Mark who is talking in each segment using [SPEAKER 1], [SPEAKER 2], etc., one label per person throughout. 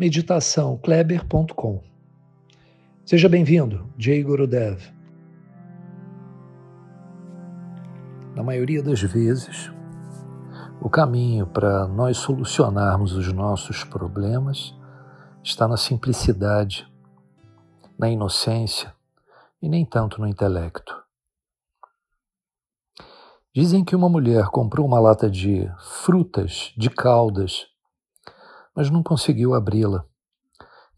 [SPEAKER 1] meditaçãokleber.com. Seja bem-vindo, Jay Gurudev. Na maioria das vezes, o caminho para nós solucionarmos os nossos problemas está na simplicidade, na inocência e nem tanto no intelecto. Dizem que uma mulher comprou uma lata de frutas, de caldas, mas não conseguiu abri-la.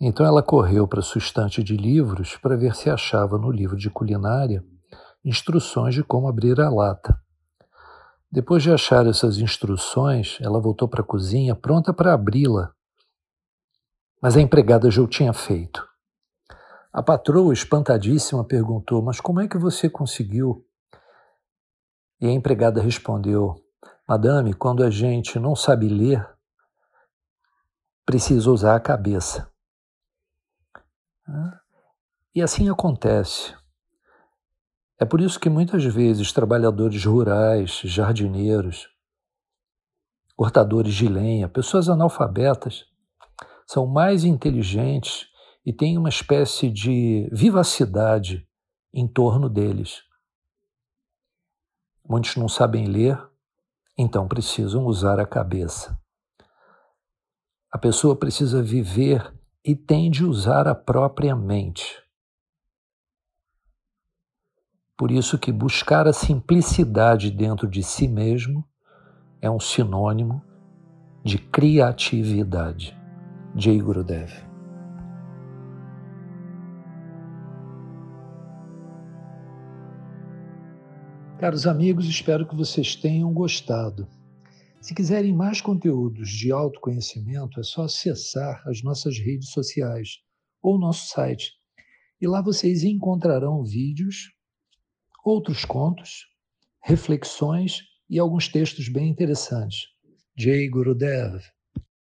[SPEAKER 1] Então ela correu para sua estante de livros para ver se achava no livro de culinária instruções de como abrir a lata. Depois de achar essas instruções, ela voltou para a cozinha pronta para abri-la. Mas a empregada já o tinha feito. A patroa, espantadíssima, perguntou: Mas como é que você conseguiu? E a empregada respondeu: Madame, quando a gente não sabe ler, precisa usar a cabeça. E assim acontece. É por isso que muitas vezes trabalhadores rurais, jardineiros, cortadores de lenha, pessoas analfabetas, são mais inteligentes e têm uma espécie de vivacidade em torno deles. Muitos não sabem ler, então precisam usar a cabeça. A pessoa precisa viver e tem de usar a própria mente. Por isso que buscar a simplicidade dentro de si mesmo é um sinônimo de criatividade. Jay Gurudev. Caros amigos, espero que vocês tenham gostado. Se quiserem mais conteúdos de autoconhecimento, é só acessar as nossas redes sociais ou nosso site. E lá vocês encontrarão vídeos, outros contos, reflexões e alguns textos bem interessantes. Jay Gurudev.